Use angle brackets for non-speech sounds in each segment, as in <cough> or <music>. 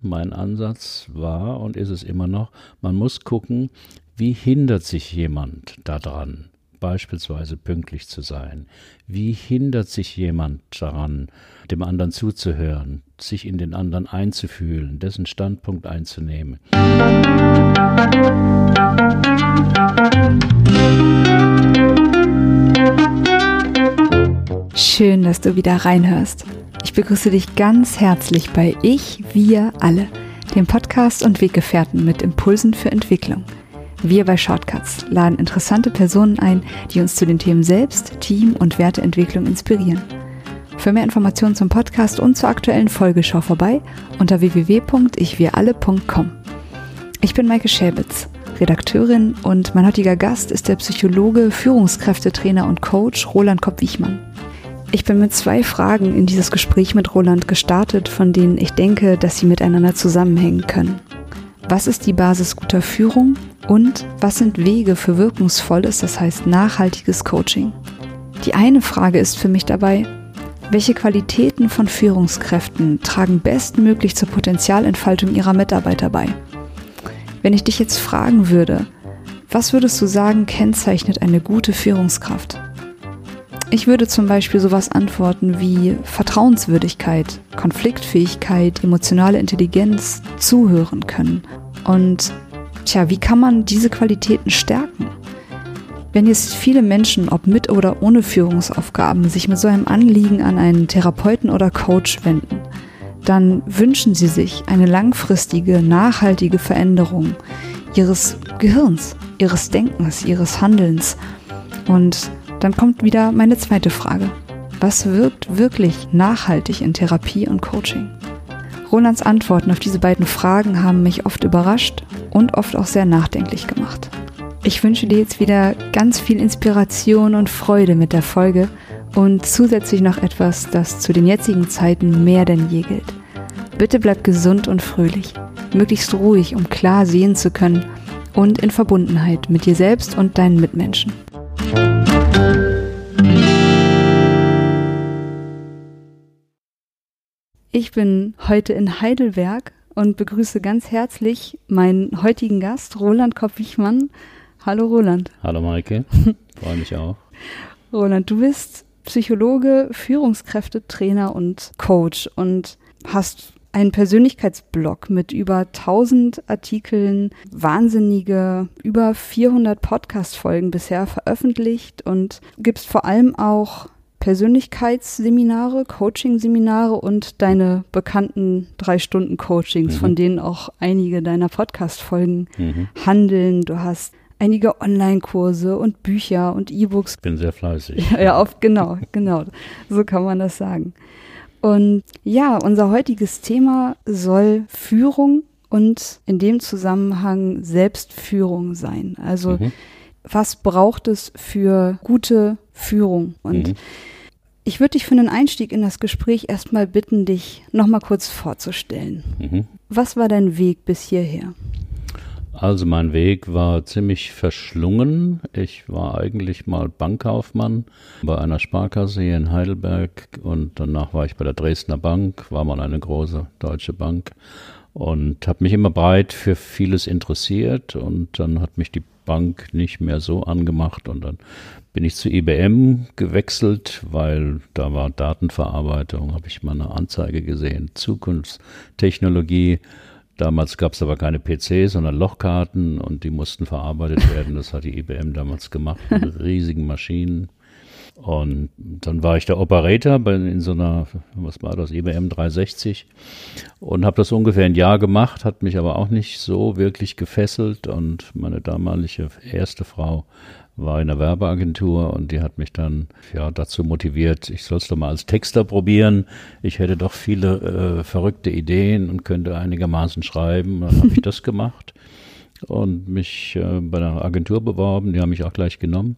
Mein Ansatz war und ist es immer noch, man muss gucken, wie hindert sich jemand daran, beispielsweise pünktlich zu sein? Wie hindert sich jemand daran, dem anderen zuzuhören, sich in den anderen einzufühlen, dessen Standpunkt einzunehmen? Schön, dass du wieder reinhörst. Ich begrüße dich ganz herzlich bei Ich, Wir, Alle, dem Podcast und Weggefährten mit Impulsen für Entwicklung. Wir bei Shortcuts laden interessante Personen ein, die uns zu den Themen Selbst, Team und Werteentwicklung inspirieren. Für mehr Informationen zum Podcast und zur aktuellen Folge schau vorbei unter www.ichwiralle.com. Ich bin Maike Schäbitz, Redakteurin und mein heutiger Gast ist der Psychologe, Führungskräftetrainer und Coach Roland Kopp-Wichmann. Ich bin mit zwei Fragen in dieses Gespräch mit Roland gestartet, von denen ich denke, dass sie miteinander zusammenhängen können. Was ist die Basis guter Führung und was sind Wege für wirkungsvolles, das heißt nachhaltiges Coaching? Die eine Frage ist für mich dabei, welche Qualitäten von Führungskräften tragen bestmöglich zur Potenzialentfaltung ihrer Mitarbeiter bei? Wenn ich dich jetzt fragen würde, was würdest du sagen kennzeichnet eine gute Führungskraft? Ich würde zum Beispiel sowas antworten wie Vertrauenswürdigkeit, Konfliktfähigkeit, emotionale Intelligenz, zuhören können. Und tja, wie kann man diese Qualitäten stärken? Wenn jetzt viele Menschen, ob mit oder ohne Führungsaufgaben, sich mit so einem Anliegen an einen Therapeuten oder Coach wenden, dann wünschen sie sich eine langfristige, nachhaltige Veränderung ihres Gehirns, ihres Denkens, ihres Handelns. Und dann kommt wieder meine zweite Frage. Was wirkt wirklich nachhaltig in Therapie und Coaching? Rolands Antworten auf diese beiden Fragen haben mich oft überrascht und oft auch sehr nachdenklich gemacht. Ich wünsche dir jetzt wieder ganz viel Inspiration und Freude mit der Folge und zusätzlich noch etwas, das zu den jetzigen Zeiten mehr denn je gilt. Bitte bleib gesund und fröhlich, möglichst ruhig, um klar sehen zu können und in Verbundenheit mit dir selbst und deinen Mitmenschen. Ich bin heute in Heidelberg und begrüße ganz herzlich meinen heutigen Gast, Roland Kopp-Wichmann. Hallo Roland. Hallo Maike, <laughs> freue mich auch. Roland, du bist Psychologe, Führungskräftetrainer und Coach und hast einen Persönlichkeitsblog mit über 1000 Artikeln, wahnsinnige über 400 Podcast-Folgen bisher veröffentlicht und gibst vor allem auch Persönlichkeitsseminare, Coaching-Seminare und deine bekannten drei Stunden Coachings, mhm. von denen auch einige deiner Podcast-Folgen mhm. handeln. Du hast einige Online-Kurse und Bücher und E-Books. Bin sehr fleißig. <laughs> Ja, ja, oft, genau, genau. So kann man das sagen. Und ja, unser heutiges Thema soll Führung und in dem Zusammenhang Selbstführung sein. Also mhm. was braucht es für gute Führung? Und mhm. ich würde dich für einen Einstieg in das Gespräch erstmal bitten, dich nochmal kurz vorzustellen. Mhm. Was war dein Weg bis hierher? Also mein Weg war ziemlich verschlungen. Ich war eigentlich mal Bankkaufmann bei einer Sparkasse hier in Heidelberg und danach war ich bei der Dresdner Bank, war mal eine große deutsche Bank und habe mich immer breit für vieles interessiert und dann hat mich die Bank nicht mehr so angemacht und dann bin ich zu IBM gewechselt, weil da war Datenverarbeitung, habe ich mal eine Anzeige gesehen, Zukunftstechnologie Damals gab es aber keine PCs, sondern Lochkarten und die mussten verarbeitet werden. Das hat die IBM damals gemacht mit riesigen Maschinen. Und dann war ich der Operator bei, in so einer, was war das, IBM 360 und habe das ungefähr ein Jahr gemacht, hat mich aber auch nicht so wirklich gefesselt und meine damalige erste Frau war in einer Werbeagentur und die hat mich dann ja dazu motiviert, ich soll es doch mal als Texter probieren. Ich hätte doch viele äh, verrückte Ideen und könnte einigermaßen schreiben. Dann habe ich das gemacht und mich äh, bei einer Agentur beworben. Die haben mich auch gleich genommen.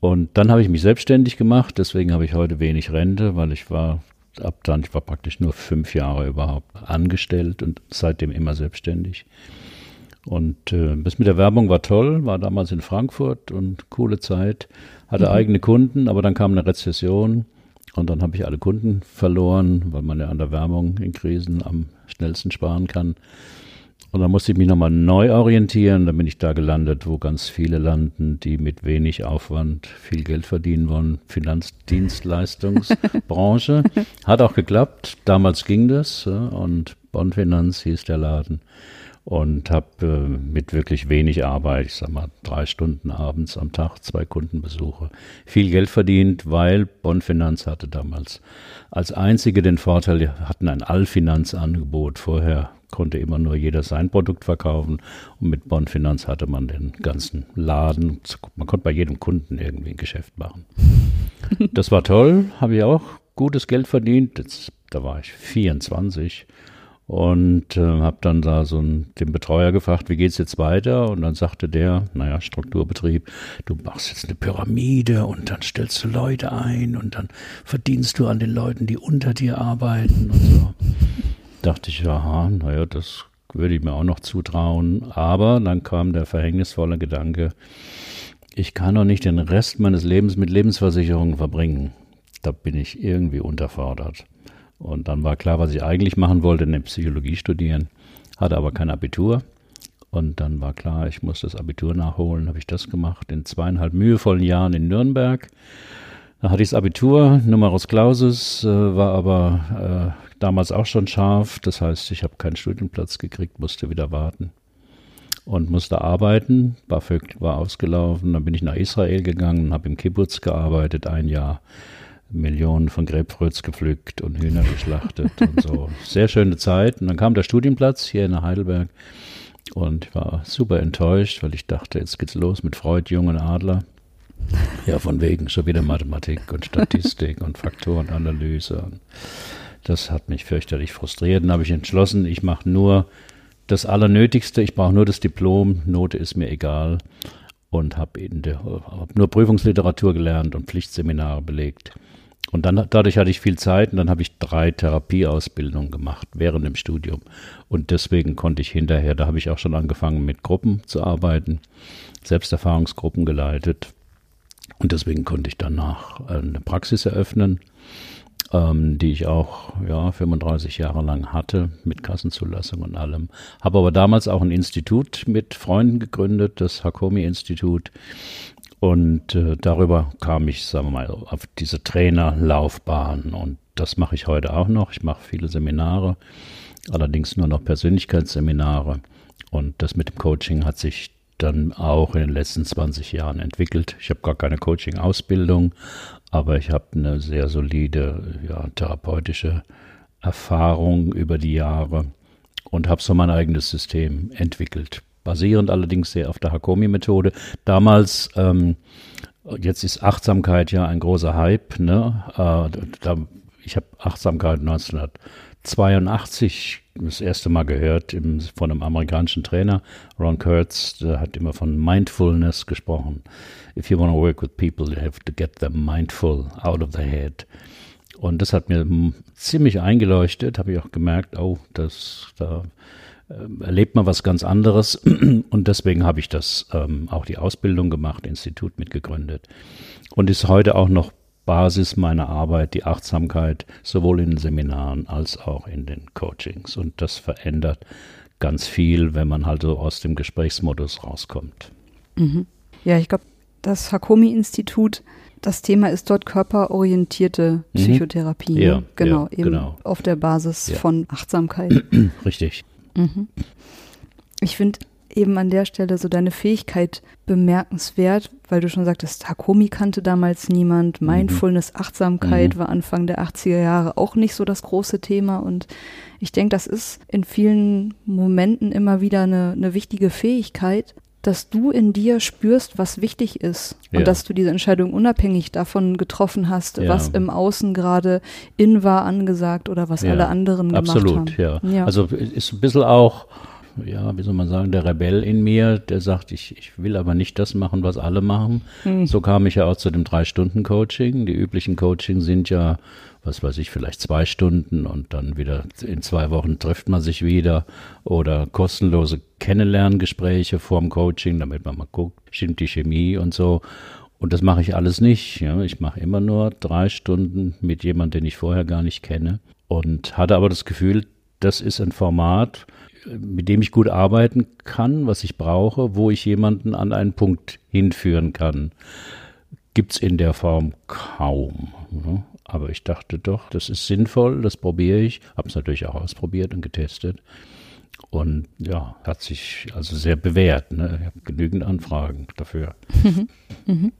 Und dann habe ich mich selbstständig gemacht. Deswegen habe ich heute wenig Rente, weil ich war ab dann, ich war praktisch nur fünf Jahre überhaupt angestellt und seitdem immer selbstständig. Und äh, das mit der Werbung war toll, war damals in Frankfurt und coole Zeit, hatte mhm. eigene Kunden, aber dann kam eine Rezession Und dann habe ich alle Kunden verloren, weil man ja an der Werbung in Krisen am schnellsten sparen kann. Und dann musste ich mich nochmal neu orientieren. Dann bin ich da gelandet, wo ganz viele landen, die mit wenig Aufwand viel Geld verdienen wollen. Finanzdienstleistungsbranche. <laughs> Hat auch geklappt. Damals ging das. Und Bondfinanz hieß der Laden. Und habe äh, mit wirklich wenig Arbeit, ich sag mal drei Stunden abends am Tag, zwei Kundenbesuche, viel Geld verdient, weil Bondfinanz hatte damals als einzige den Vorteil, die hatten ein Allfinanzangebot. Vorher konnte immer nur jeder sein Produkt verkaufen. Und mit Bondfinanz hatte man den ganzen Laden. Man konnte bei jedem Kunden irgendwie ein Geschäft machen. <laughs> Das war toll, habe ich auch gutes Geld verdient. Jetzt, da war ich 24 und äh, habe dann da so einen, den Betreuer gefragt, wie geht's jetzt weiter? Und dann sagte der, naja, Strukturbetrieb, du machst jetzt eine Pyramide und dann stellst du Leute ein und dann verdienst du an den Leuten, die unter dir arbeiten und so dachte ich, aha, naja, das würde ich mir auch noch zutrauen. Aber dann kam der verhängnisvolle Gedanke, ich kann doch nicht den Rest meines Lebens mit Lebensversicherungen verbringen. Da bin ich irgendwie unterfordert. Und dann war klar, was ich eigentlich machen wollte, eine Psychologie studieren, hatte aber kein Abitur. Und dann war klar, ich muss das Abitur nachholen, habe ich das gemacht in zweieinhalb mühevollen Jahren in Nürnberg. Da hatte ich das Abitur, Numerus Clausus, äh, war aber äh, damals auch schon scharf. Das heißt, ich habe keinen Studienplatz gekriegt, musste wieder warten und musste arbeiten. BAföG war ausgelaufen. Dann bin ich nach Israel gegangen, habe im Kibbutz gearbeitet, ein Jahr. Millionen von Grapefruits gepflückt und Hühner geschlachtet und so. <laughs> Sehr schöne Zeit. Und dann kam der Studienplatz hier in Heidelberg und ich war super enttäuscht, weil ich dachte, jetzt geht's los mit Freud, Jungen Adler. Ja, von wegen schon wieder Mathematik und Statistik und Faktorenanalyse. Das hat mich fürchterlich frustriert. Dann habe ich entschlossen, ich mache nur das Allernötigste. Ich brauche nur das Diplom. Note ist mir egal. Und habe hab nur Prüfungsliteratur gelernt und Pflichtseminare belegt. Und dann, dadurch hatte ich viel Zeit und dann habe ich drei Therapieausbildungen gemacht während dem Studium. Und deswegen konnte ich hinterher, da habe ich auch schon angefangen mit Gruppen zu arbeiten, Selbsterfahrungsgruppen geleitet. Und deswegen konnte ich danach eine Praxis eröffnen ähm, die ich auch ja 35 Jahre lang hatte mit Kassenzulassung und allem. Habe aber damals auch ein Institut mit Freunden gegründet, das Hakomi-Institut. Und äh, darüber kam ich, sagen wir mal, auf diese Trainerlaufbahn. Und das mache ich heute auch noch. Ich mache viele Seminare, allerdings nur noch Persönlichkeitsseminare. Und das mit dem Coaching hat sich dann auch in den letzten 20 Jahren entwickelt. Ich habe gar keine Coaching-Ausbildung, aber ich habe eine sehr solide ja, therapeutische Erfahrung über die Jahre und habe so mein eigenes System entwickelt. Basierend allerdings sehr auf der Hakomi-Methode. Damals, ähm, jetzt ist Achtsamkeit ja ein großer Hype. Ne? Äh, da, ich habe Achtsamkeit 1982 das erste Mal gehört im, von einem amerikanischen Trainer, Ron Kurtz, der hat immer von Mindfulness gesprochen. If you want to work with people, you have to get them mindful out of the head. Und das hat mir ziemlich eingeleuchtet, habe ich auch gemerkt, oh, das, da äh, erlebt man was ganz anderes. <clears throat> Und deswegen habe ich das ähm, auch die Ausbildung gemacht, Institut mitgegründet. Und ist heute auch noch Basis meiner Arbeit, die Achtsamkeit, sowohl in den Seminaren als auch in den Coachings. Und das verändert ganz viel, wenn man halt so aus dem Gesprächsmodus rauskommt. Mhm. Ja, ich glaube, das Hakomi-Institut, das Thema ist dort körperorientierte mhm. Psychotherapie. Mhm. Ja, genau, ja, eben genau. auf der Basis ja. von Achtsamkeit. <clears throat> Richtig. Mhm. Ich finde eben an der Stelle so deine Fähigkeit bemerkenswert, weil du schon sagtest, Hakomi kannte damals niemand, mhm. Mindfulness, Achtsamkeit mhm. war Anfang der 80er Jahre auch nicht so das große Thema und ich denke, das ist in vielen Momenten immer wieder eine, eine wichtige Fähigkeit, dass du in dir spürst, was wichtig ist und dass du diese Entscheidung unabhängig davon getroffen hast, ja. was im Außen gerade in war angesagt oder was ja. alle anderen gemacht Absolut, haben. Absolut, ja. Also ist ein bisschen auch ja, wie soll man sagen, der Rebell in mir, der sagt, ich, ich will aber nicht das machen, was alle machen. Mhm. So kam ich ja auch zu dem Drei-Stunden-Coaching. Die üblichen Coaching sind ja, was weiß ich, vielleicht zwei Stunden und dann wieder in zwei Wochen trifft man sich wieder oder kostenlose Kennenlerngespräche vorm Coaching, damit man mal guckt, stimmt die Chemie und so. Und das mache ich alles nicht. Ja. Ich mache immer nur drei Stunden mit jemandem, den ich vorher gar nicht kenne. Und hatte aber das Gefühl, das ist ein Format, mit dem ich gut arbeiten kann, was ich brauche, wo ich jemanden an einen Punkt hinführen kann. Gibt es in der Form kaum. Ne? Aber ich dachte doch, das ist sinnvoll, das probiere ich. Habe es natürlich auch ausprobiert und getestet. Und ja, hat sich also sehr bewährt. Ne? Ich habe genügend Anfragen dafür. <laughs> Mhm.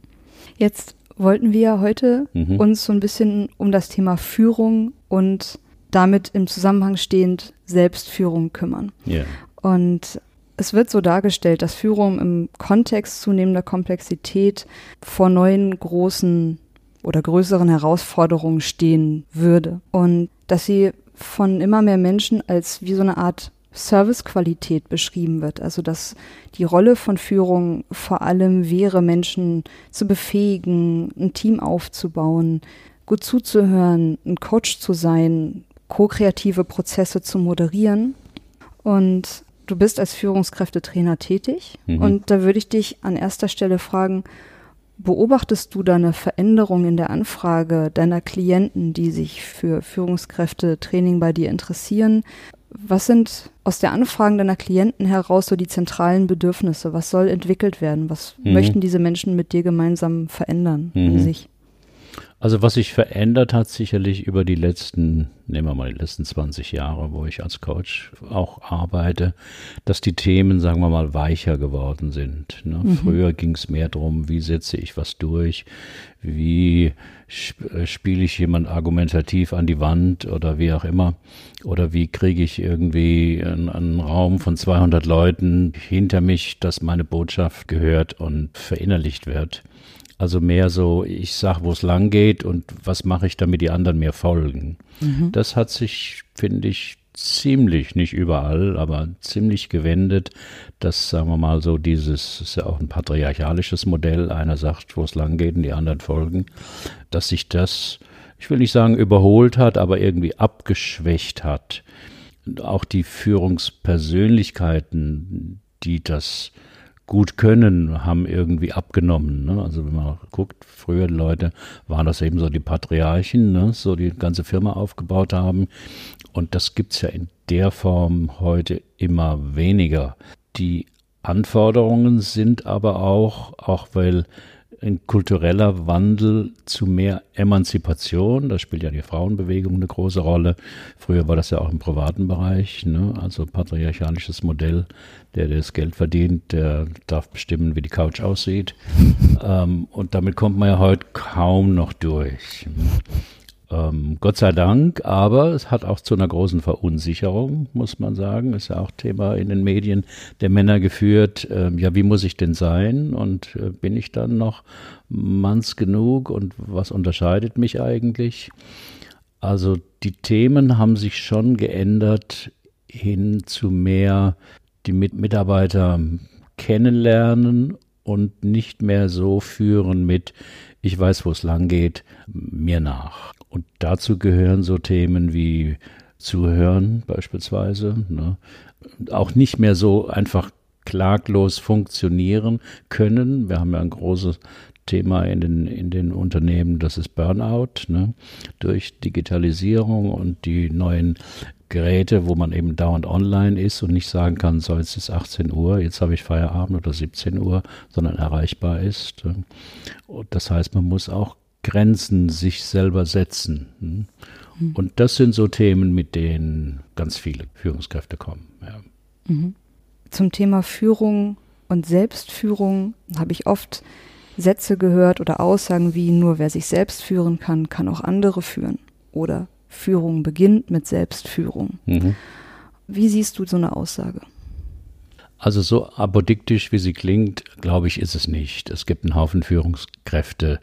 Jetzt wollten wir heute mhm. uns so ein bisschen um das Thema Führung und damit im Zusammenhang stehend Selbstführung kümmern. Yeah. Und es wird so dargestellt, dass Führung im Kontext zunehmender Komplexität vor neuen großen oder größeren Herausforderungen stehen würde und dass sie von immer mehr Menschen als wie so eine Art Servicequalität beschrieben wird. Also dass die Rolle von Führung vor allem wäre, Menschen zu befähigen, ein Team aufzubauen, gut zuzuhören, ein Coach zu sein, ko-kreative Prozesse zu moderieren. Und du bist als Führungskräftetrainer tätig. Mhm. Und da würde ich dich an erster Stelle fragen, beobachtest du da eine Veränderung in der Anfrage deiner Klienten, die sich für Führungskräftetraining bei dir interessieren? Was sind aus der Anfragen deiner Klienten heraus so die zentralen Bedürfnisse? Was soll entwickelt werden? Was mhm. möchten diese Menschen mit dir gemeinsam verändern mhm. in sich? Also was sich verändert hat, sicherlich über die letzten, nehmen wir mal die letzten 20 Jahre, wo ich als Coach auch arbeite, dass die Themen, sagen wir mal, weicher geworden sind. Ne? Mhm. Früher ging es mehr darum, wie setze ich was durch, wie äh, spiele ich jemand argumentativ an die Wand oder wie auch immer, oder wie kriege ich irgendwie einen, einen Raum von 200 Leuten hinter mich, dass meine Botschaft gehört und verinnerlicht wird. Also mehr so, ich sag, wo es lang geht und was mache ich, damit die anderen mir folgen. Mhm. Das hat sich, finde ich, ziemlich, nicht überall, aber ziemlich gewendet, dass, sagen wir mal so, dieses ist ja auch ein patriarchalisches Modell, einer sagt, wo es lang geht und die anderen folgen, dass sich das, ich will nicht sagen überholt hat, aber irgendwie abgeschwächt hat. Und auch die Führungspersönlichkeiten, die das gut können, haben irgendwie abgenommen. Ne? Also wenn man guckt, früher Leute waren das eben so die Patriarchen, ne? so die ganze Firma aufgebaut haben. Und das gibt's ja in der Form heute immer weniger. Die Anforderungen sind aber auch, auch weil ein kultureller Wandel zu mehr Emanzipation. Da spielt ja die Frauenbewegung eine große Rolle. Früher war das ja auch im privaten Bereich, ne? also patriarchalisches Modell. Der, der das Geld verdient, der darf bestimmen, wie die Couch aussieht. <laughs> ähm, und damit kommt man ja heute kaum noch durch. Ähm, Gott sei Dank, aber es hat auch zu einer großen Verunsicherung, muss man sagen. Ist ja auch Thema in den Medien der Männer geführt. Ähm, ja, wie muss ich denn sein? Und äh, bin ich dann noch manns genug? Und was unterscheidet mich eigentlich? Also die Themen haben sich schon geändert hin zu mehr die Mitarbeiter kennenlernen und nicht mehr so führen mit, ich weiß, wo es lang geht, mir nach. Und dazu gehören so Themen wie Zuhören beispielsweise. Ne? Auch nicht mehr so einfach klaglos funktionieren können. Wir haben ja ein großes Thema in den, in den Unternehmen, das ist Burnout. Ne? Durch Digitalisierung und die neuen Geräte, wo man eben dauernd online ist und nicht sagen kann, so jetzt ist 18 Uhr, jetzt habe ich Feierabend oder 17 Uhr, sondern erreichbar ist. Und das heißt, man muss auch Grenzen sich selber setzen. Hm? Mhm. Und das sind so Themen, mit denen ganz viele Führungskräfte kommen. Ja. Mhm. Zum Thema Führung und Selbstführung habe ich oft Sätze gehört oder Aussagen wie nur wer sich selbst führen kann, kann auch andere führen. Oder Führung beginnt mit Selbstführung. Mhm. Wie siehst du so eine Aussage? Also so apodiktisch, wie sie klingt, glaube ich, ist es nicht. Es gibt einen Haufen Führungskräfte,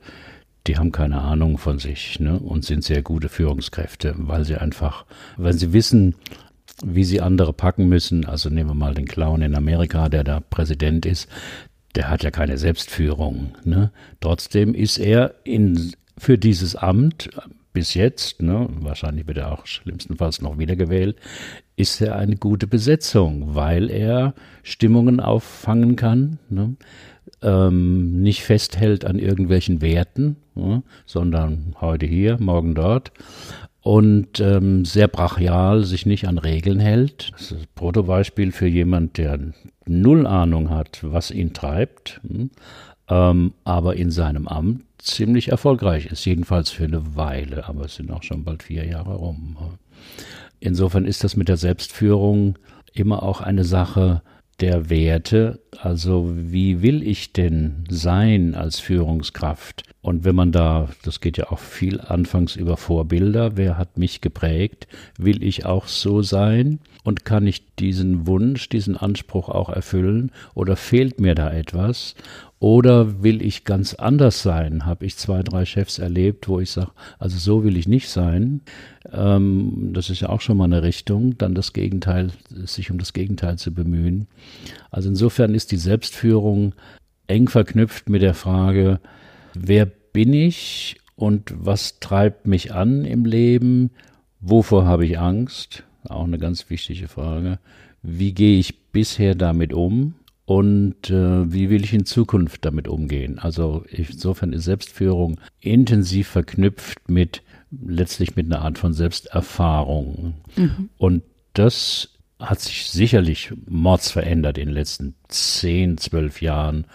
die haben keine Ahnung von sich ne, und sind sehr gute Führungskräfte, weil sie einfach, weil sie wissen, wie sie andere packen müssen. Also nehmen wir mal den Clown in Amerika, der da Präsident ist. Der hat ja keine Selbstführung. Ne? Trotzdem ist er in, für dieses Amt bis jetzt, ne, wahrscheinlich wird er auch schlimmstenfalls noch wiedergewählt, ist er eine gute Besetzung, weil er Stimmungen auffangen kann. Ne? Ähm, nicht festhält an irgendwelchen Werten, ja, sondern heute hier, morgen dort und ähm, sehr brachial sich nicht an Regeln hält. Das ist ein Protobeispiel für jemand, der null Ahnung hat, was ihn treibt, hm, ähm, aber in seinem Amt ziemlich erfolgreich ist, jedenfalls für eine Weile, aber es sind auch schon bald vier Jahre rum. Insofern ist das mit der Selbstführung immer auch eine Sache der Werte, also wie will ich denn sein als Führungskraft? Und wenn man da, das geht ja auch viel anfangs über Vorbilder, wer hat mich geprägt, will ich auch so sein? Und kann ich diesen Wunsch, diesen Anspruch auch erfüllen? Oder fehlt mir da etwas? Oder will ich ganz anders sein? Habe ich zwei, drei Chefs erlebt, wo ich sage, also so will ich nicht sein. Ähm, das ist ja auch schon mal eine Richtung, dann das Gegenteil, sich um das Gegenteil zu bemühen. Also insofern ist die Selbstführung eng verknüpft mit der Frage, wer bin ich und was treibt mich an im Leben? Wovor habe ich Angst? Auch eine ganz wichtige Frage. Wie gehe ich bisher damit um? Und äh, wie will ich in Zukunft damit umgehen. Also insofern ist Selbstführung intensiv verknüpft mit letztlich mit einer Art von Selbsterfahrung. Mhm. Und das hat sich sicherlich mords verändert in den letzten 10, 12 Jahren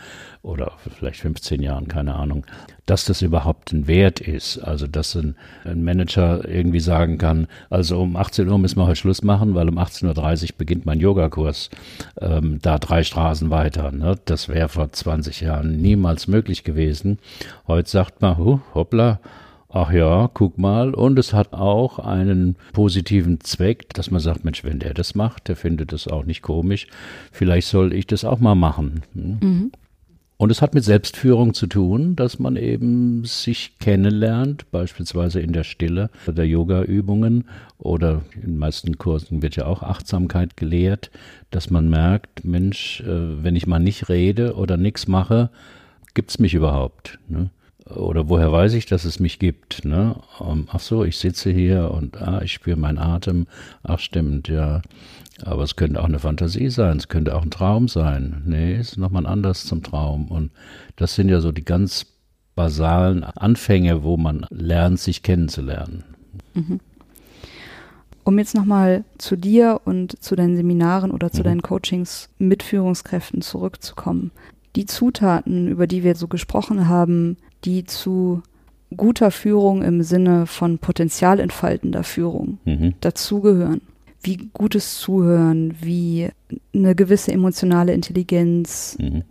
oder vielleicht 15 Jahren, keine Ahnung, dass das überhaupt ein Wert ist. Also, dass ein, ein Manager irgendwie sagen kann, also um 18 Uhr müssen wir heute Schluss machen, weil um 18.30 Uhr beginnt mein Yogakurs ähm, da drei Straßen weiter. Ne? Das wäre vor 20 Jahren niemals möglich gewesen. Heute sagt man, huh, hoppla, ach ja, guck mal. Und es hat auch einen positiven Zweck, dass man sagt, Mensch, wenn der das macht, der findet das auch nicht komisch, vielleicht soll ich das auch mal machen. Hm? Mhm. Und es hat mit Selbstführung zu tun, dass man eben sich kennenlernt, beispielsweise in der Stille der Yoga-Übungen oder in den meisten Kursen wird ja auch Achtsamkeit gelehrt, dass man merkt, Mensch, äh, wenn ich mal nicht rede oder nichts mache, gibt's mich überhaupt? Ne? Oder woher weiß ich, dass es mich gibt? Ne? Um, ach so, ich sitze hier und ah, ich spüre meinen Atem. Ach stimmt, ja. Aber es könnte auch eine Fantasie sein, es könnte auch ein Traum sein. Nee, es ist nochmal anders zum Traum. Und das sind ja so die ganz basalen Anfänge, wo man lernt, sich kennenzulernen. Mhm. Um jetzt nochmal zu dir und zu deinen Seminaren oder zu mhm. deinen Coachings mit Führungskräften zurückzukommen. Die Zutaten, über die wir so gesprochen haben, die zu guter Führung im Sinne von potenzialentfaltender Führung mhm. dazugehören. Wie gutes Zuhören, wie eine gewisse emotionale Intelligenz, mhm.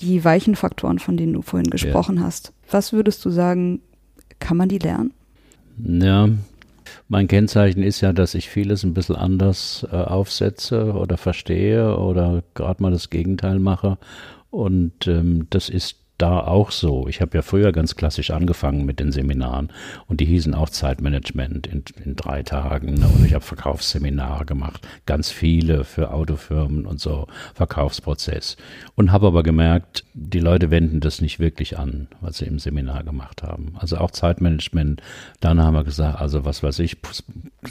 die weichen Faktoren, von denen du vorhin gesprochen ja. hast. Was würdest du sagen, kann man die lernen? Ja, mein Kennzeichen ist ja, dass ich vieles ein bisschen anders äh, aufsetze oder verstehe oder gerade mal das Gegenteil mache. Und ähm, das ist da auch so. Ich habe ja früher ganz klassisch angefangen mit den Seminaren und die hießen auch Zeitmanagement in, in drei Tagen. Ne? Und ich habe Verkaufsseminare gemacht, ganz viele für Autofirmen und so, Verkaufsprozess. Und habe aber gemerkt, die Leute wenden das nicht wirklich an, was sie im Seminar gemacht haben. Also auch Zeitmanagement. Dann haben wir gesagt, also was weiß ich,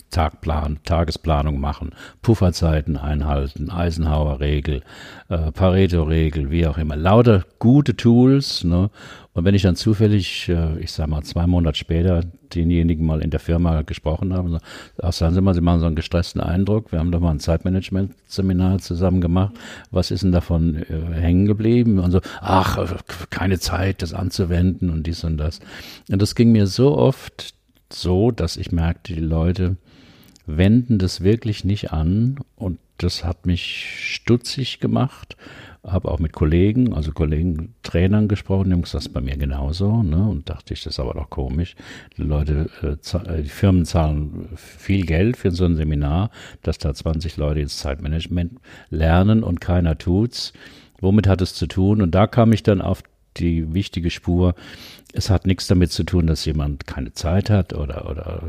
Tagplan, Tagesplanung machen, Pufferzeiten einhalten, Eisenhower-Regel, äh, Pareto-Regel, wie auch immer. Lauter gute Tools. Ne? Und wenn ich dann zufällig, äh, ich sag mal, zwei Monate später denjenigen mal in der Firma gesprochen habe, ach, sagen Sie mal, Sie machen so einen gestressten Eindruck. Wir haben doch mal ein Zeitmanagement-Seminar zusammen gemacht. Was ist denn davon äh, hängen geblieben? Und so, ach, keine Zeit, das anzuwenden und dies und das. Und das ging mir so oft so, dass ich merkte, die Leute wenden das wirklich nicht an und das hat mich stutzig gemacht. Habe auch mit Kollegen, also Kollegen, Trainern gesprochen, die haben gesagt, das ist bei mir genauso. Ne? Und dachte ich, das ist aber doch komisch. Die Leute, äh, äh, die Firmen zahlen viel Geld für so ein Seminar, dass da 20 Leute jetzt Zeitmanagement lernen und keiner tut's. Womit hat es zu tun? Und da kam ich dann auf die wichtige Spur. Es hat nichts damit zu tun, dass jemand keine Zeit hat oder, oder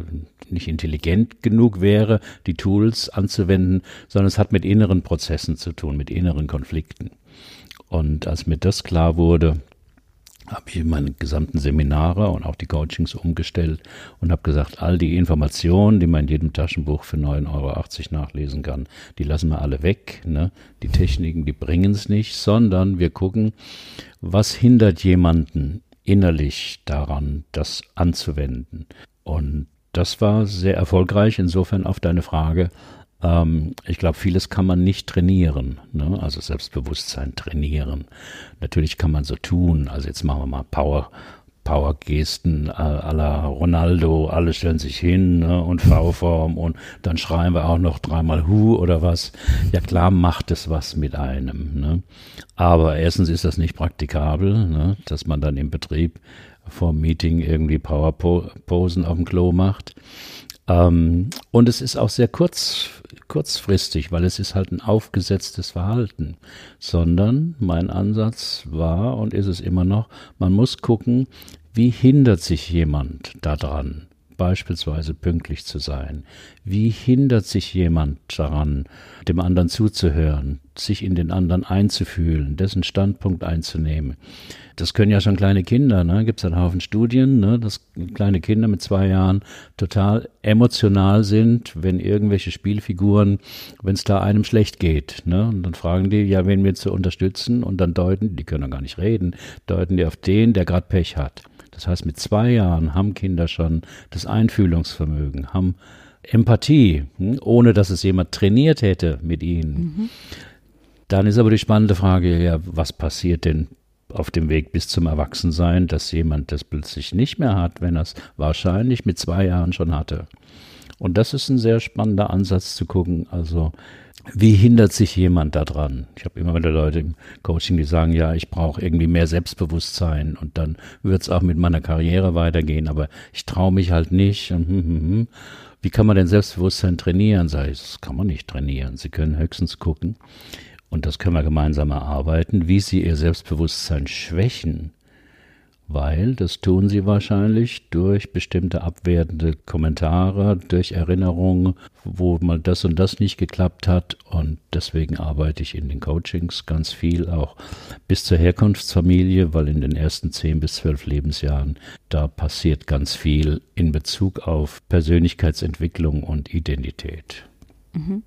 nicht intelligent genug wäre, die Tools anzuwenden, sondern es hat mit inneren Prozessen zu tun, mit inneren Konflikten. Und als mir das klar wurde, habe ich meine gesamten Seminare und auch die Coachings umgestellt und habe gesagt, all die Informationen, die man in jedem Taschenbuch für 9,80 Euro nachlesen kann, die lassen wir alle weg. Ne? Die Techniken, die bringen es nicht, sondern wir gucken, was hindert jemanden innerlich daran, das anzuwenden. Und das war sehr erfolgreich. Insofern auf deine Frage, ähm, ich glaube, vieles kann man nicht trainieren, ne? also Selbstbewusstsein trainieren. Natürlich kann man so tun, also jetzt machen wir mal Power. Power-Gesten äh, la Ronaldo, alle stellen sich hin ne, und V-Form und dann schreien wir auch noch dreimal Hu oder was. Ja klar macht es was mit einem. Ne? Aber erstens ist das nicht praktikabel, ne, dass man dann im Betrieb vor Meeting irgendwie Power-Posen auf dem Klo macht. Ähm, und es ist auch sehr kurz, kurzfristig, weil es ist halt ein aufgesetztes Verhalten, sondern mein Ansatz war und ist es immer noch, man muss gucken, wie hindert sich jemand daran, beispielsweise pünktlich zu sein? Wie hindert sich jemand daran, dem anderen zuzuhören, sich in den anderen einzufühlen, dessen Standpunkt einzunehmen? Das können ja schon kleine Kinder, ne? Gibt es einen Haufen Studien, ne? dass kleine Kinder mit zwei Jahren total emotional sind, wenn irgendwelche Spielfiguren, wenn es da einem schlecht geht. Ne? Und dann fragen die, ja, wen wir zu unterstützen? Und dann deuten, die können ja gar nicht reden, deuten die auf den, der gerade Pech hat. Das heißt, mit zwei Jahren haben Kinder schon das Einfühlungsvermögen, haben Empathie, hm, ohne dass es jemand trainiert hätte mit ihnen. Mhm. Dann ist aber die spannende Frage, ja, was passiert denn auf dem Weg bis zum Erwachsensein, dass jemand das plötzlich nicht mehr hat, wenn er es wahrscheinlich mit zwei Jahren schon hatte. Und das ist ein sehr spannender Ansatz zu gucken, also wie hindert sich jemand daran? Ich habe immer wieder Leute im Coaching, die sagen, ja, ich brauche irgendwie mehr Selbstbewusstsein und dann wird es auch mit meiner Karriere weitergehen, aber ich traue mich halt nicht. Hm, hm, hm, wie kann man denn Selbstbewusstsein trainieren? Sag ich, das kann man nicht trainieren. Sie können höchstens gucken, und das können wir gemeinsam erarbeiten, wie Sie Ihr Selbstbewusstsein schwächen weil das tun sie wahrscheinlich durch bestimmte abwertende Kommentare, durch Erinnerungen, wo mal das und das nicht geklappt hat. Und deswegen arbeite ich in den Coachings ganz viel, auch bis zur Herkunftsfamilie, weil in den ersten zehn bis zwölf Lebensjahren da passiert ganz viel in Bezug auf Persönlichkeitsentwicklung und Identität. Mhm.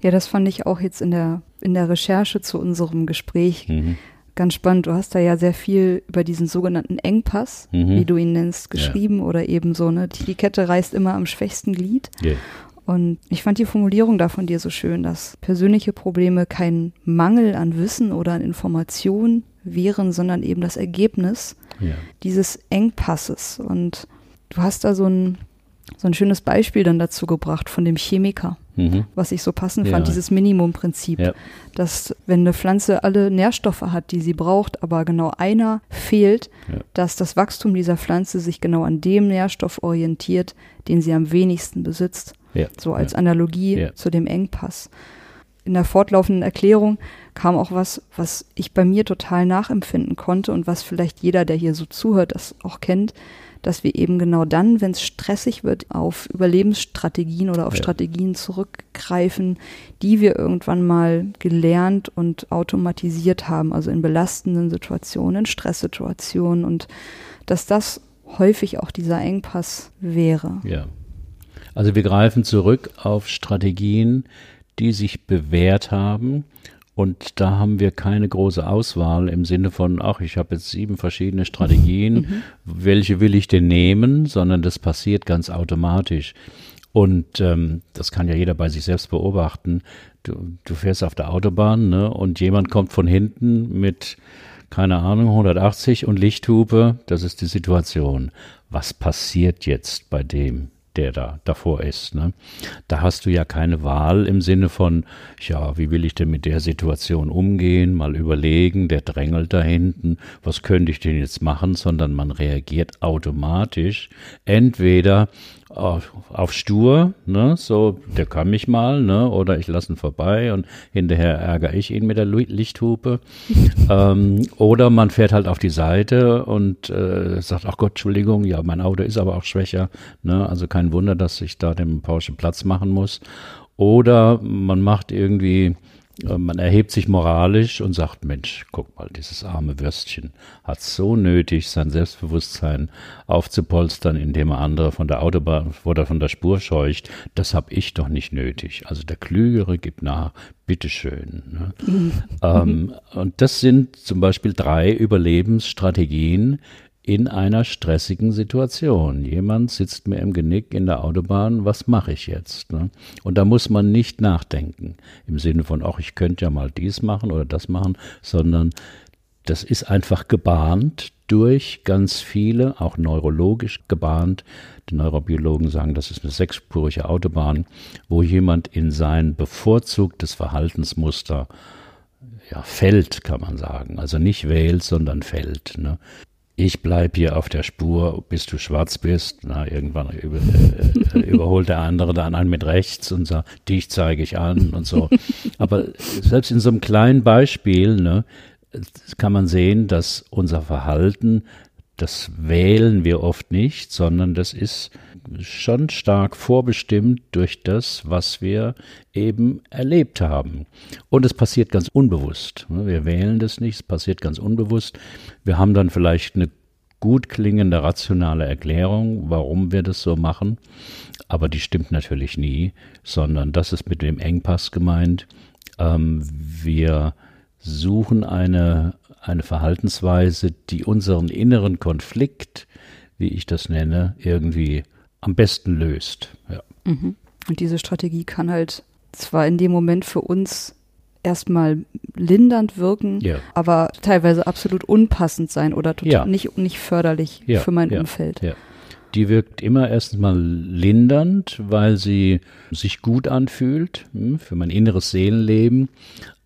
Ja, das fand ich auch jetzt in der, in der Recherche zu unserem Gespräch mhm ganz spannend. Du hast da ja sehr viel über diesen sogenannten Engpass, mhm. wie du ihn nennst, geschrieben ja. oder eben so, ne? Die Kette reißt immer am schwächsten Glied. Yeah. Und ich fand die Formulierung da von dir so schön, dass persönliche Probleme kein Mangel an Wissen oder an Information wären, sondern eben das Ergebnis ja. dieses Engpasses. Und du hast da so ein, so ein schönes Beispiel dann dazu gebracht von dem Chemiker mhm. was ich so passend ja. fand, dieses Minimumprinzip, ja. dass wenn eine Pflanze alle Nährstoffe hat, die sie braucht, aber genau einer fehlt, ja. dass das Wachstum dieser Pflanze sich genau an dem Nährstoff orientiert, den sie am wenigsten besitzt. So als Analogie zu dem Engpass. In der fortlaufenden Erklärung kam auch was, was ich bei mir total nachempfinden konnte und was vielleicht jeder, der hier so zuhört, das auch kennt, dass wir eben genau dann, wenn es stressig wird, auf Überlebensstrategien oder auf ja. Strategien zurückgreifen, die wir irgendwann mal gelernt und automatisiert haben, also in belastenden Situationen, in Stresssituationen und dass das häufig auch dieser Engpass wäre. Ja. Also wir greifen zurück auf Strategien, die sich bewährt haben und da haben wir keine große Auswahl im Sinne von, ach, ich habe jetzt sieben verschiedene Strategien, mhm. welche will ich denn nehmen, sondern das passiert ganz automatisch. Und ähm, das kann ja jeder bei sich selbst beobachten. Du, du fährst auf der Autobahn ne, und jemand kommt von hinten mit, keine Ahnung, 180 und Lichthupe. Das ist die Situation. Was passiert jetzt bei dem? Der da davor ist. Ne? Da hast du ja keine Wahl im Sinne von, ja, wie will ich denn mit der Situation umgehen, mal überlegen, der drängelt da hinten, was könnte ich denn jetzt machen, sondern man reagiert automatisch entweder auf, auf stur, ne, so, der kann mich mal, ne, oder ich lasse ihn vorbei und hinterher ärgere ich ihn mit der Lichthupe. <laughs> ähm, oder man fährt halt auf die Seite und äh, sagt, ach Gott, Entschuldigung, ja, mein Auto ist aber auch schwächer, ne, also kein Wunder, dass ich da dem Porsche Platz machen muss. Oder man macht irgendwie man erhebt sich moralisch und sagt, Mensch, guck mal, dieses arme Würstchen hat so nötig, sein Selbstbewusstsein aufzupolstern, indem er andere von der Autobahn oder von der Spur scheucht. Das habe ich doch nicht nötig. Also der Klügere gibt nach, bitteschön. Ne? Mhm. Ähm, und das sind zum Beispiel drei Überlebensstrategien, in einer stressigen Situation. Jemand sitzt mir im Genick in der Autobahn, was mache ich jetzt? Ne? Und da muss man nicht nachdenken im Sinne von, ach, ich könnte ja mal dies machen oder das machen, sondern das ist einfach gebahnt durch ganz viele, auch neurologisch gebahnt. Die Neurobiologen sagen, das ist eine sechsspurige Autobahn, wo jemand in sein bevorzugtes Verhaltensmuster ja, fällt, kann man sagen. Also nicht wählt, sondern fällt. Ne? Ich bleibe hier auf der Spur, bis du schwarz bist. Na, irgendwann über, äh, überholt der andere dann einen mit rechts und sagt, dich zeige ich an und so. Aber selbst in so einem kleinen Beispiel ne, kann man sehen, dass unser Verhalten, das wählen wir oft nicht, sondern das ist schon stark vorbestimmt durch das, was wir eben erlebt haben. Und es passiert ganz unbewusst. Wir wählen das nicht, es passiert ganz unbewusst. Wir haben dann vielleicht eine gut klingende rationale Erklärung, warum wir das so machen, aber die stimmt natürlich nie, sondern das ist mit dem Engpass gemeint. Ähm, wir suchen eine, eine Verhaltensweise, die unseren inneren Konflikt, wie ich das nenne, irgendwie am besten löst. Ja. Mhm. Und diese Strategie kann halt zwar in dem Moment für uns erstmal lindernd wirken, ja. aber teilweise absolut unpassend sein oder total ja. nicht, nicht förderlich ja. für mein Umfeld. Die wirkt immer erstmal lindernd, weil sie sich gut anfühlt hm, für mein inneres Seelenleben,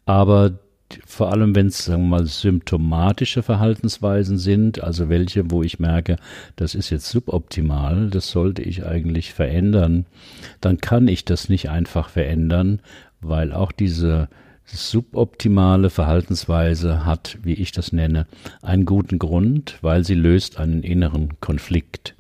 aber vor allem wenn es, sagen wir mal, symptomatische Verhaltensweisen sind, also welche, wo ich merke, das ist jetzt suboptimal, das sollte ich eigentlich verändern, dann kann ich das nicht einfach verändern, weil auch diese suboptimale Verhaltensweise hat, wie ich das nenne, einen guten Grund, weil sie löst einen inneren Konflikt.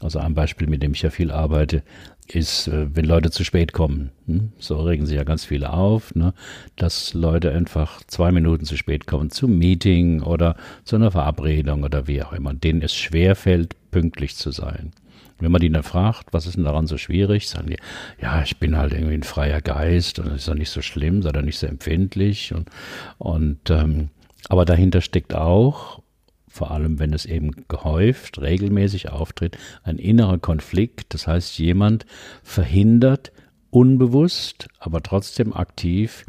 Also ein Beispiel, mit dem ich ja viel arbeite, ist, äh, wenn Leute zu spät kommen. Hm? So regen sich ja ganz viele auf, ne? dass Leute einfach zwei Minuten zu spät kommen zum Meeting oder zu einer Verabredung oder wie auch immer, denen es schwerfällt, pünktlich zu sein. Wenn man die dann fragt, was ist denn daran so schwierig, sagen die, ja, ich bin halt irgendwie ein freier Geist und das ist ja nicht so schlimm, sei da nicht so empfindlich und, und ähm, aber dahinter steckt auch, vor allem wenn es eben gehäuft, regelmäßig auftritt, ein innerer Konflikt. Das heißt, jemand verhindert unbewusst, aber trotzdem aktiv,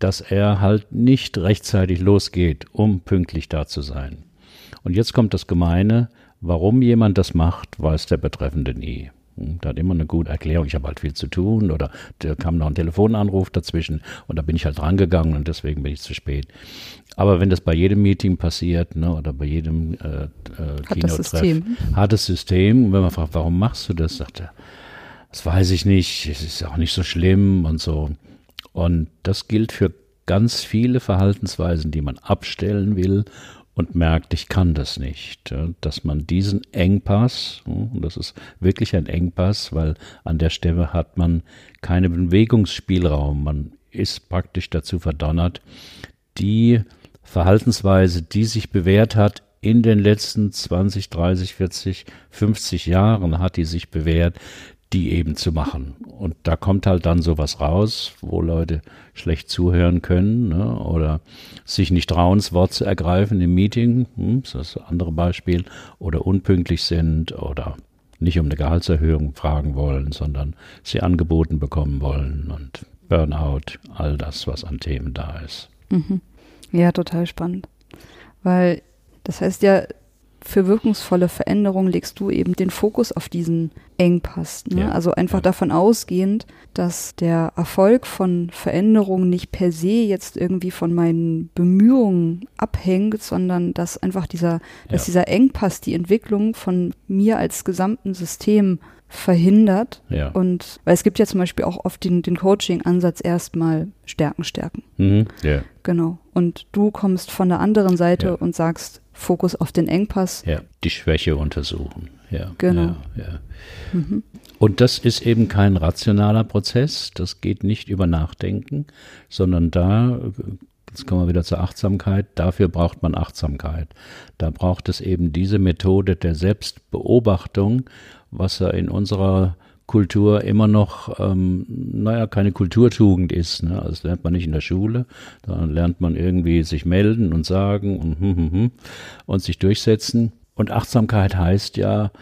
dass er halt nicht rechtzeitig losgeht, um pünktlich da zu sein. Und jetzt kommt das Gemeine, warum jemand das macht, weiß der Betreffende nie. Da hat immer eine gute Erklärung, ich habe halt viel zu tun oder da kam noch ein Telefonanruf dazwischen und da bin ich halt drangegangen und deswegen bin ich zu spät. Aber wenn das bei jedem Meeting passiert ne, oder bei jedem äh, äh, Kinotreff, hartes System. Und wenn man fragt, warum machst du das, sagt er, das weiß ich nicht, es ist auch nicht so schlimm und so. Und das gilt für ganz viele Verhaltensweisen, die man abstellen will und merkt, ich kann das nicht. Dass man diesen Engpass, und das ist wirklich ein Engpass, weil an der Stelle hat man keinen Bewegungsspielraum. Man ist praktisch dazu verdonnert, die Verhaltensweise, die sich bewährt hat in den letzten 20, 30, 40, 50 Jahren, hat die sich bewährt, die eben zu machen. Und da kommt halt dann sowas raus, wo Leute schlecht zuhören können ne, oder sich nicht trauen, das Wort zu ergreifen im Meeting, hm, das ist das andere Beispiel, oder unpünktlich sind oder nicht um eine Gehaltserhöhung fragen wollen, sondern sie angeboten bekommen wollen und Burnout, all das, was an Themen da ist. Mhm. Ja, total spannend. Weil das heißt ja, für wirkungsvolle Veränderungen legst du eben den Fokus auf diesen Engpass. Ne? Ja, also einfach ja. davon ausgehend, dass der Erfolg von Veränderungen nicht per se jetzt irgendwie von meinen Bemühungen abhängt, sondern dass einfach dieser, ja. dass dieser Engpass die Entwicklung von mir als gesamten System verhindert. Ja. Und weil es gibt ja zum Beispiel auch oft den, den Coaching-Ansatz erstmal Stärken, Stärken. Mhm. Ja. Genau. Und du kommst von der anderen Seite und sagst, Fokus auf den Engpass. ja, die Schwäche untersuchen. Ja, Genau. Ja, ja. Und das ist eben kein rationaler Prozess, das geht nicht über Nachdenken, sondern da, jetzt kommen wir wieder zur Achtsamkeit, dafür braucht man Achtsamkeit. Da braucht es eben diese Methode der Selbstbeobachtung, was ja in unserer Kultur immer noch, ähm, naja, keine Kulturtugend ist. Ne? Also das lernt man nicht in der Schule, da lernt man irgendwie sich melden und sagen und, hm, hm, hm, und sich durchsetzen. Und Achtsamkeit heißt ja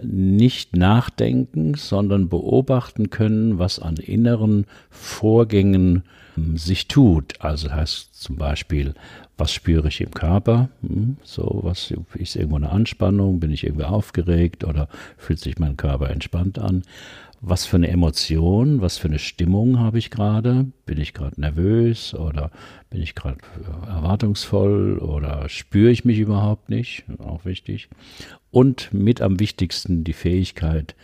nicht nachdenken, sondern beobachten können, was an inneren Vorgängen ähm, sich tut. Also heißt zum Beispiel, was spüre ich im Körper? Hm, So, was ist irgendwo eine Anspannung? Bin ich irgendwie aufgeregt oder fühlt sich mein Körper entspannt an? Was für eine Emotion, was für eine Stimmung habe ich gerade? Bin ich gerade nervös oder bin ich gerade äh, erwartungsvoll oder spüre ich mich überhaupt nicht? Auch wichtig. Und mit am wichtigsten die Fähigkeit,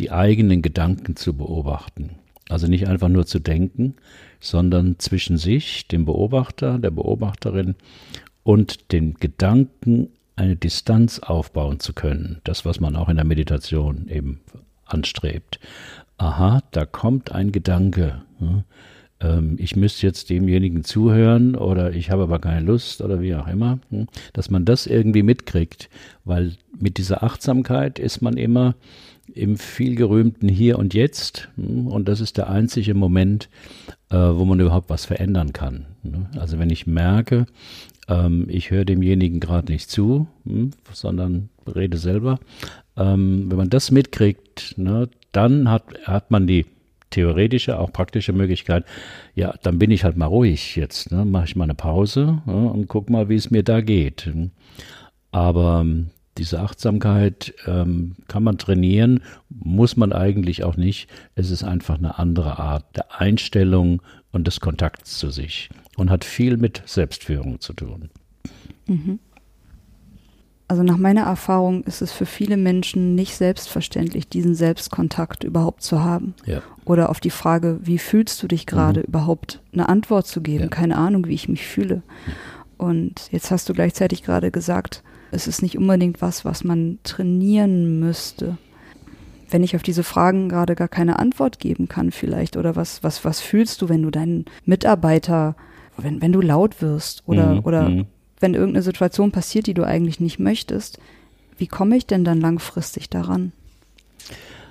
die eigenen Gedanken zu beobachten. Also nicht einfach nur zu denken, sondern zwischen sich, dem Beobachter, der Beobachterin und den Gedanken eine Distanz aufbauen zu können. Das, was man auch in der Meditation eben anstrebt. Aha, da kommt ein Gedanke. hm, ähm, Ich müsste jetzt demjenigen zuhören oder ich habe aber keine Lust oder wie auch immer, hm, dass man das irgendwie mitkriegt, weil mit dieser Achtsamkeit ist man immer im vielgerühmten Hier und Jetzt hm, und das ist der einzige Moment, äh, wo man überhaupt was verändern kann. ne? Also wenn ich merke, ähm, ich höre demjenigen gerade nicht zu, hm, sondern rede selber, ähm, wenn man das mitkriegt, ne, dann hat, hat man die theoretische, auch praktische Möglichkeit, ja, dann bin ich halt mal ruhig jetzt, ne, mache ich mal eine Pause ja, und guck mal, wie es mir da geht. Aber ähm, diese Achtsamkeit ähm, kann man trainieren, muss man eigentlich auch nicht. Es ist einfach eine andere Art der Einstellung und des Kontakts zu sich und hat viel mit Selbstführung zu tun. Also nach meiner Erfahrung ist es für viele Menschen nicht selbstverständlich, diesen Selbstkontakt überhaupt zu haben. Ja. Oder auf die Frage, wie fühlst du dich gerade, überhaupt eine Antwort zu geben. Ja. Keine Ahnung, wie ich mich fühle. Und jetzt hast du gleichzeitig gerade gesagt, es ist nicht unbedingt was, was man trainieren müsste. Wenn ich auf diese Fragen gerade gar keine Antwort geben kann, vielleicht, oder was, was, was fühlst du, wenn du deinen Mitarbeiter, wenn, wenn du laut wirst oder, Mhm, oder mhm. wenn irgendeine Situation passiert, die du eigentlich nicht möchtest, wie komme ich denn dann langfristig daran?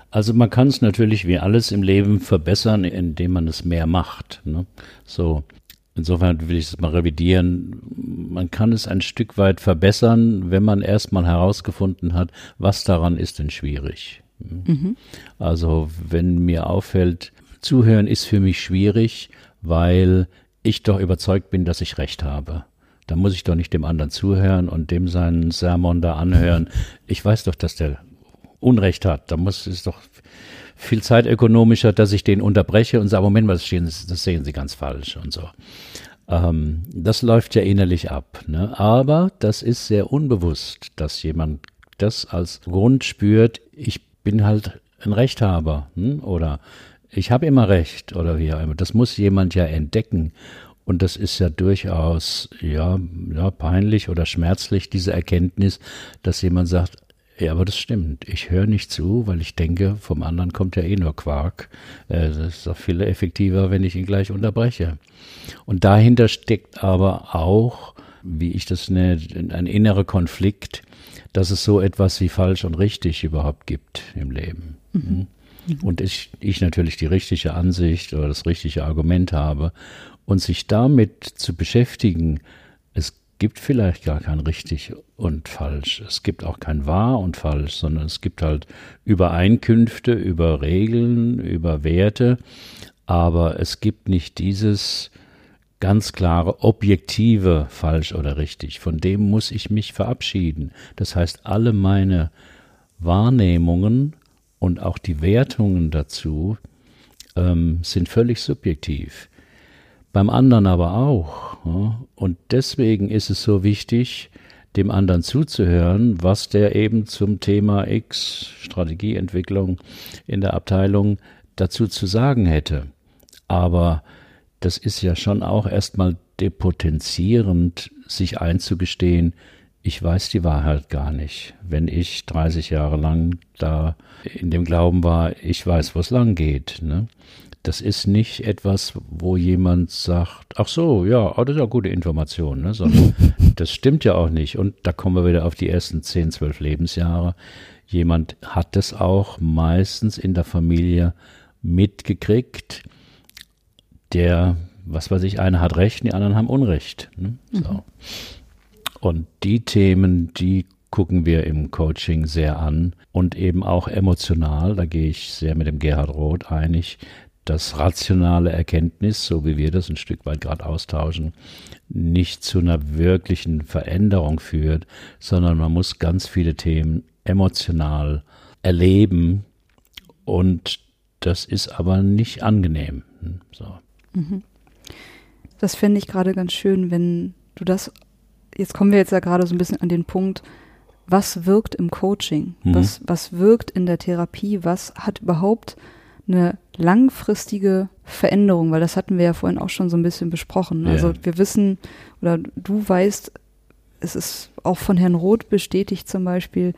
Also man kann es natürlich wie alles im Leben verbessern, indem man es mehr macht. Ne? So, insofern will ich es mal revidieren. Man kann es ein Stück weit verbessern, wenn man erstmal herausgefunden hat, was daran ist denn schwierig. Also wenn mir auffällt, zuhören ist für mich schwierig, weil ich doch überzeugt bin, dass ich recht habe. Da muss ich doch nicht dem anderen zuhören und dem seinen Sermon da anhören. <laughs> Ich weiß doch, dass der Unrecht hat. Da muss es doch viel zeitökonomischer, dass ich den unterbreche und sage, Moment stehen, das sehen Sie ganz falsch und so. Ähm, das läuft ja innerlich ab. Ne? Aber das ist sehr unbewusst, dass jemand das als Grund spürt, ich bin halt ein Rechthaber hm? oder ich habe immer Recht oder wie auch immer. Das muss jemand ja entdecken. Und das ist ja durchaus ja, ja peinlich oder schmerzlich, diese Erkenntnis, dass jemand sagt, ja, aber das stimmt. Ich höre nicht zu, weil ich denke, vom anderen kommt ja eh nur Quark. Äh, Das ist doch viel effektiver, wenn ich ihn gleich unterbreche. Und dahinter steckt aber auch, wie ich das nenne, ein innerer Konflikt, dass es so etwas wie falsch und richtig überhaupt gibt im Leben. Mhm. Und ich, ich natürlich die richtige Ansicht oder das richtige Argument habe. Und sich damit zu beschäftigen, es gibt vielleicht gar kein richtig und falsch. Es gibt auch kein wahr und falsch, sondern es gibt halt Übereinkünfte über Regeln, über Werte, aber es gibt nicht dieses ganz klare objektive falsch oder richtig. Von dem muss ich mich verabschieden. Das heißt, alle meine Wahrnehmungen und auch die Wertungen dazu ähm, sind völlig subjektiv beim anderen aber auch. Und deswegen ist es so wichtig, dem anderen zuzuhören, was der eben zum Thema X, Strategieentwicklung in der Abteilung dazu zu sagen hätte. Aber das ist ja schon auch erstmal depotenzierend, sich einzugestehen, ich weiß die Wahrheit gar nicht. Wenn ich 30 Jahre lang da in dem Glauben war, ich weiß, wo es lang geht. Ne? Das ist nicht etwas, wo jemand sagt, ach so, ja, oh, das ist ja gute Information, ne? sondern <laughs> das stimmt ja auch nicht. Und da kommen wir wieder auf die ersten 10, 12 Lebensjahre. Jemand hat das auch meistens in der Familie mitgekriegt, der, was weiß ich, einer hat Recht, die anderen haben Unrecht. Ne? So. Mhm. Und die Themen, die gucken wir im Coaching sehr an und eben auch emotional. Da gehe ich sehr mit dem Gerhard Roth einig, dass rationale Erkenntnis, so wie wir das ein Stück weit gerade austauschen, nicht zu einer wirklichen Veränderung führt, sondern man muss ganz viele Themen emotional erleben und das ist aber nicht angenehm. So. Mhm. Das fände ich gerade ganz schön, wenn du das jetzt kommen wir jetzt ja gerade so ein bisschen an den Punkt, was wirkt im Coaching? Mhm. Was, was wirkt in der Therapie? Was hat überhaupt eine langfristige Veränderung? Weil das hatten wir ja vorhin auch schon so ein bisschen besprochen. Ja. Also wir wissen oder du weißt, es ist auch von Herrn Roth bestätigt zum Beispiel,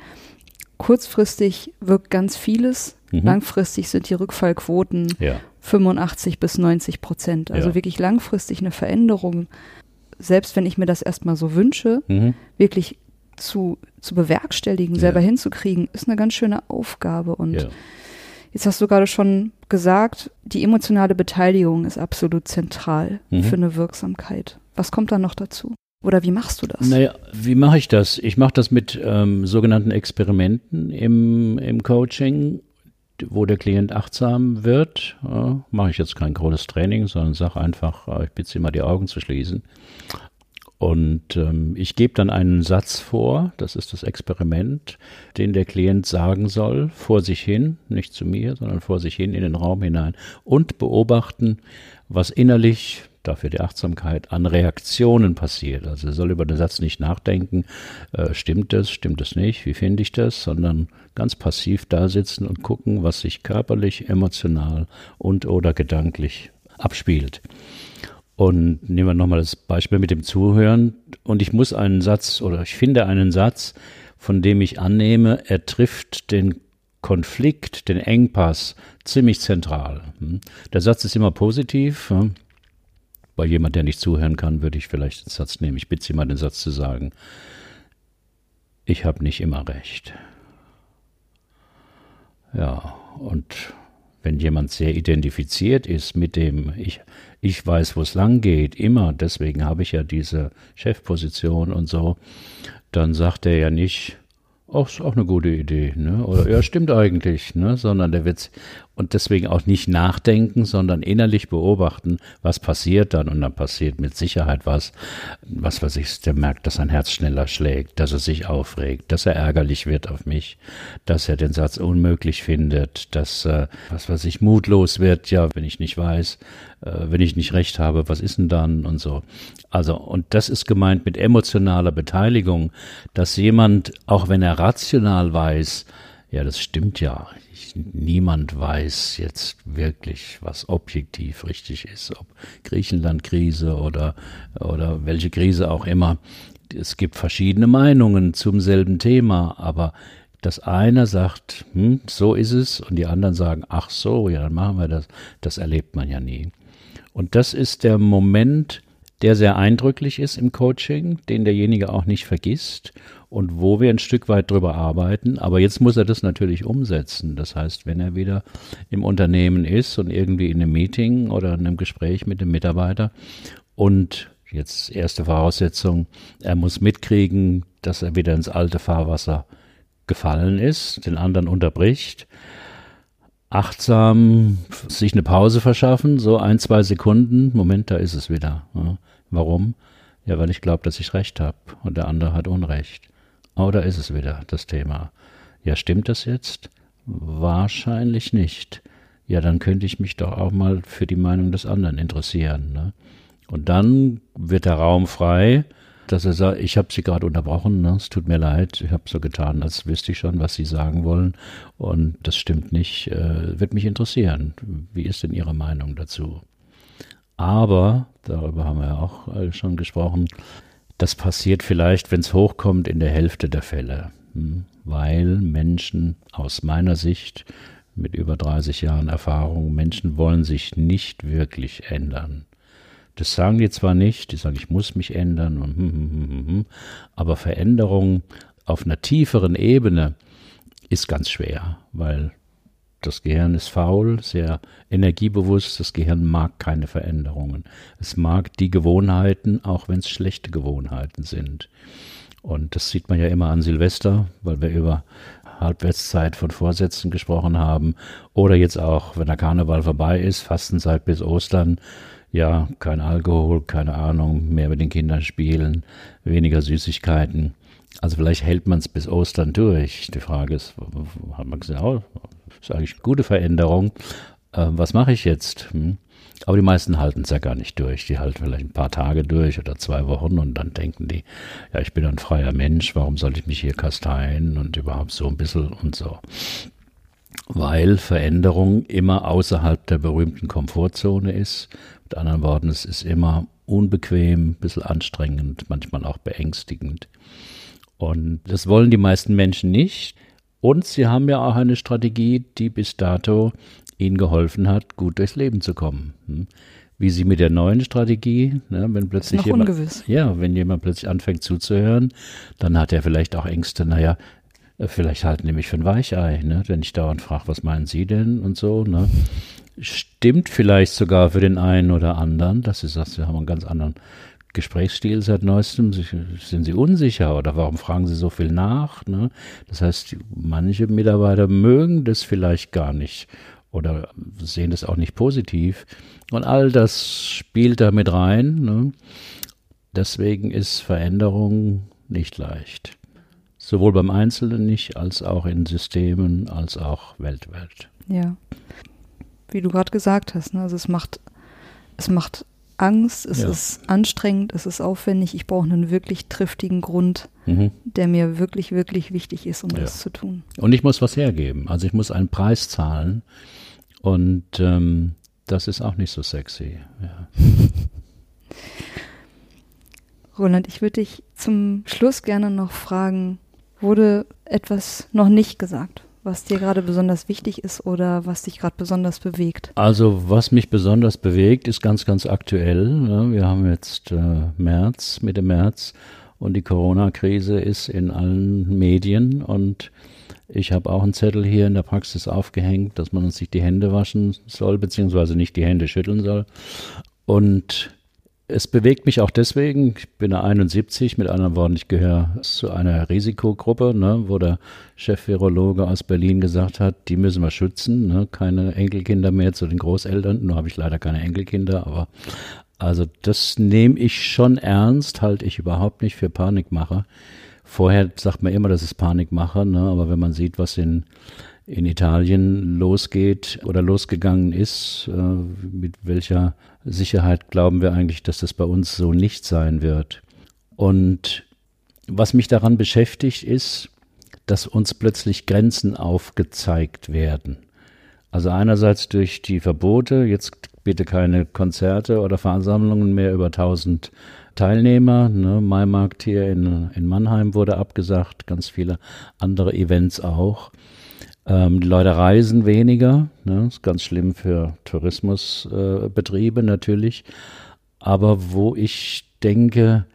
kurzfristig wirkt ganz vieles, mhm. langfristig sind die Rückfallquoten ja. 85 bis 90 Prozent. Also ja. wirklich langfristig eine Veränderung selbst wenn ich mir das erstmal so wünsche, mhm. wirklich zu, zu bewerkstelligen, selber hinzukriegen, ist eine ganz schöne Aufgabe. Und. Jetzt hast du gerade schon gesagt, die emotionale Beteiligung ist absolut zentral mhm. für eine Wirksamkeit. Was kommt dann noch dazu? Oder wie machst du das? Naja, wie mache ich das? Ich mache das mit ähm, sogenannten Experimenten im, im Coaching wo der Klient achtsam wird, äh, mache ich jetzt kein großes Training, sondern sage einfach, äh, ich bitte Sie mal die Augen zu schließen. Und ähm, ich gebe dann einen Satz vor, das ist das Experiment, den der Klient sagen soll, vor sich hin, nicht zu mir, sondern vor sich hin in den Raum hinein und beobachten, was innerlich dafür die Achtsamkeit, an Reaktionen passiert. Also er soll über den Satz nicht nachdenken, äh, stimmt es, stimmt es nicht, wie finde ich das, sondern ganz passiv da sitzen und gucken, was sich körperlich, emotional und oder gedanklich abspielt. Und nehmen wir nochmal das Beispiel mit dem Zuhören. Und ich muss einen Satz oder ich finde einen Satz, von dem ich annehme, er trifft den Konflikt, den Engpass ziemlich zentral. Hm? Der Satz ist immer positiv. Bei jemand, der nicht zuhören kann, würde ich vielleicht den Satz nehmen. Ich bitte Sie mal, den Satz zu sagen. Ich habe nicht immer recht. Ja, und wenn jemand sehr identifiziert ist mit dem, ich, ich weiß, wo es lang geht, immer, deswegen habe ich ja diese Chefposition und so, dann sagt er ja nicht, ach, ist auch eine gute Idee, ne? Oder ja, stimmt eigentlich, ne? Sondern der wird und deswegen auch nicht nachdenken, sondern innerlich beobachten, was passiert dann. Und dann passiert mit Sicherheit was, was weiß ich, der merkt, dass sein Herz schneller schlägt, dass er sich aufregt, dass er ärgerlich wird auf mich, dass er den Satz unmöglich findet, dass, äh, was weiß ich, mutlos wird, ja, wenn ich nicht weiß, äh, wenn ich nicht recht habe, was ist denn dann und so. Also, und das ist gemeint mit emotionaler Beteiligung, dass jemand, auch wenn er rational weiß, ja, das stimmt ja. Ich, niemand weiß jetzt wirklich, was objektiv richtig ist, ob Griechenland-Krise oder, oder welche Krise auch immer. Es gibt verschiedene Meinungen zum selben Thema, aber dass einer sagt, hm, so ist es, und die anderen sagen, ach so, ja, dann machen wir das, das erlebt man ja nie. Und das ist der Moment, der sehr eindrücklich ist im Coaching, den derjenige auch nicht vergisst und wo wir ein Stück weit drüber arbeiten. Aber jetzt muss er das natürlich umsetzen. Das heißt, wenn er wieder im Unternehmen ist und irgendwie in einem Meeting oder in einem Gespräch mit dem Mitarbeiter und jetzt erste Voraussetzung, er muss mitkriegen, dass er wieder ins alte Fahrwasser gefallen ist, den anderen unterbricht, achtsam sich eine Pause verschaffen, so ein, zwei Sekunden, Moment, da ist es wieder. Warum? Ja, weil ich glaube, dass ich recht habe und der andere hat Unrecht. Oder ist es wieder das Thema? Ja, stimmt das jetzt? Wahrscheinlich nicht. Ja, dann könnte ich mich doch auch mal für die Meinung des anderen interessieren. Ne? Und dann wird der Raum frei, dass er sagt, ich habe Sie gerade unterbrochen, ne? es tut mir leid, ich habe so getan, als wüsste ich schon, was Sie sagen wollen und das stimmt nicht, äh, wird mich interessieren. Wie ist denn Ihre Meinung dazu? Aber, darüber haben wir ja auch äh, schon gesprochen, das passiert vielleicht, wenn es hochkommt, in der Hälfte der Fälle, hm? weil Menschen aus meiner Sicht mit über 30 Jahren Erfahrung, Menschen wollen sich nicht wirklich ändern. Das sagen die zwar nicht, die sagen, ich muss mich ändern, und, hm, hm, hm, aber Veränderung auf einer tieferen Ebene ist ganz schwer, weil das Gehirn ist faul, sehr energiebewusst, das Gehirn mag keine Veränderungen. Es mag die Gewohnheiten, auch wenn es schlechte Gewohnheiten sind. Und das sieht man ja immer an Silvester, weil wir über Halbwertszeit von Vorsätzen gesprochen haben. Oder jetzt auch, wenn der Karneval vorbei ist, Fastenzeit bis Ostern. Ja, kein Alkohol, keine Ahnung, mehr mit den Kindern spielen, weniger Süßigkeiten. Also vielleicht hält man es bis Ostern durch. Die Frage ist, hat man gesagt, oh, ist eigentlich eine gute Veränderung. Äh, was mache ich jetzt? Hm? Aber die meisten halten es ja gar nicht durch. Die halten vielleicht ein paar Tage durch oder zwei Wochen und dann denken die, ja, ich bin ein freier Mensch, warum soll ich mich hier kasteien und überhaupt so ein bisschen und so. Weil Veränderung immer außerhalb der berühmten Komfortzone ist. Mit anderen Worten, es ist immer unbequem, ein bisschen anstrengend, manchmal auch beängstigend. Und das wollen die meisten Menschen nicht. Und sie haben ja auch eine Strategie, die bis dato ihnen geholfen hat, gut durchs Leben zu kommen. Hm? Wie sie mit der neuen Strategie, ne, wenn plötzlich jemand, ungewiss. ja, wenn jemand plötzlich anfängt zuzuhören, dann hat er vielleicht auch Ängste, naja, äh, vielleicht halten die mich für ein Weichei, ne, wenn ich dauernd frage, was meinen Sie denn und so, ne. Stimmt vielleicht sogar für den einen oder anderen, dass sie sagt, sie haben einen ganz anderen Gesprächsstil seit neuestem? Sind Sie unsicher oder warum fragen Sie so viel nach? Ne? Das heißt, manche Mitarbeiter mögen das vielleicht gar nicht oder sehen das auch nicht positiv. Und all das spielt da mit rein. Ne? Deswegen ist Veränderung nicht leicht. Sowohl beim Einzelnen nicht, als auch in Systemen, als auch weltweit. Ja. Wie du gerade gesagt hast, ne? also es macht, es macht Angst, es ja. ist anstrengend, es ist aufwendig. Ich brauche einen wirklich triftigen Grund, mhm. der mir wirklich, wirklich wichtig ist, um ja. das zu tun. Und ich muss was hergeben. Also ich muss einen Preis zahlen. Und ähm, das ist auch nicht so sexy. Ja. <laughs> Roland, ich würde dich zum Schluss gerne noch fragen, wurde etwas noch nicht gesagt? Was dir gerade besonders wichtig ist oder was dich gerade besonders bewegt? Also was mich besonders bewegt, ist ganz, ganz aktuell. Ne? Wir haben jetzt äh, März, Mitte März und die Corona-Krise ist in allen Medien und ich habe auch einen Zettel hier in der Praxis aufgehängt, dass man sich die Hände waschen soll, beziehungsweise nicht die Hände schütteln soll. Und es bewegt mich auch deswegen, ich bin 71, mit anderen Worten, ich gehöre zu einer Risikogruppe, ne, wo der Chef-Virologe aus Berlin gesagt hat, die müssen wir schützen, ne, keine Enkelkinder mehr zu den Großeltern, nur habe ich leider keine Enkelkinder, aber also das nehme ich schon ernst, halte ich überhaupt nicht für Panikmacher. Vorher sagt man immer, das ist Panikmacher, ne, aber wenn man sieht, was in in Italien losgeht oder losgegangen ist, äh, mit welcher Sicherheit glauben wir eigentlich, dass das bei uns so nicht sein wird. Und was mich daran beschäftigt, ist, dass uns plötzlich Grenzen aufgezeigt werden. Also einerseits durch die Verbote, jetzt bitte keine Konzerte oder Versammlungen mehr über 1000 Teilnehmer. Ne? Maimarkt hier in, in Mannheim wurde abgesagt, ganz viele andere Events auch. Ähm, die Leute reisen weniger, ne? ist ganz schlimm für Tourismusbetriebe äh, natürlich. Aber wo ich denke,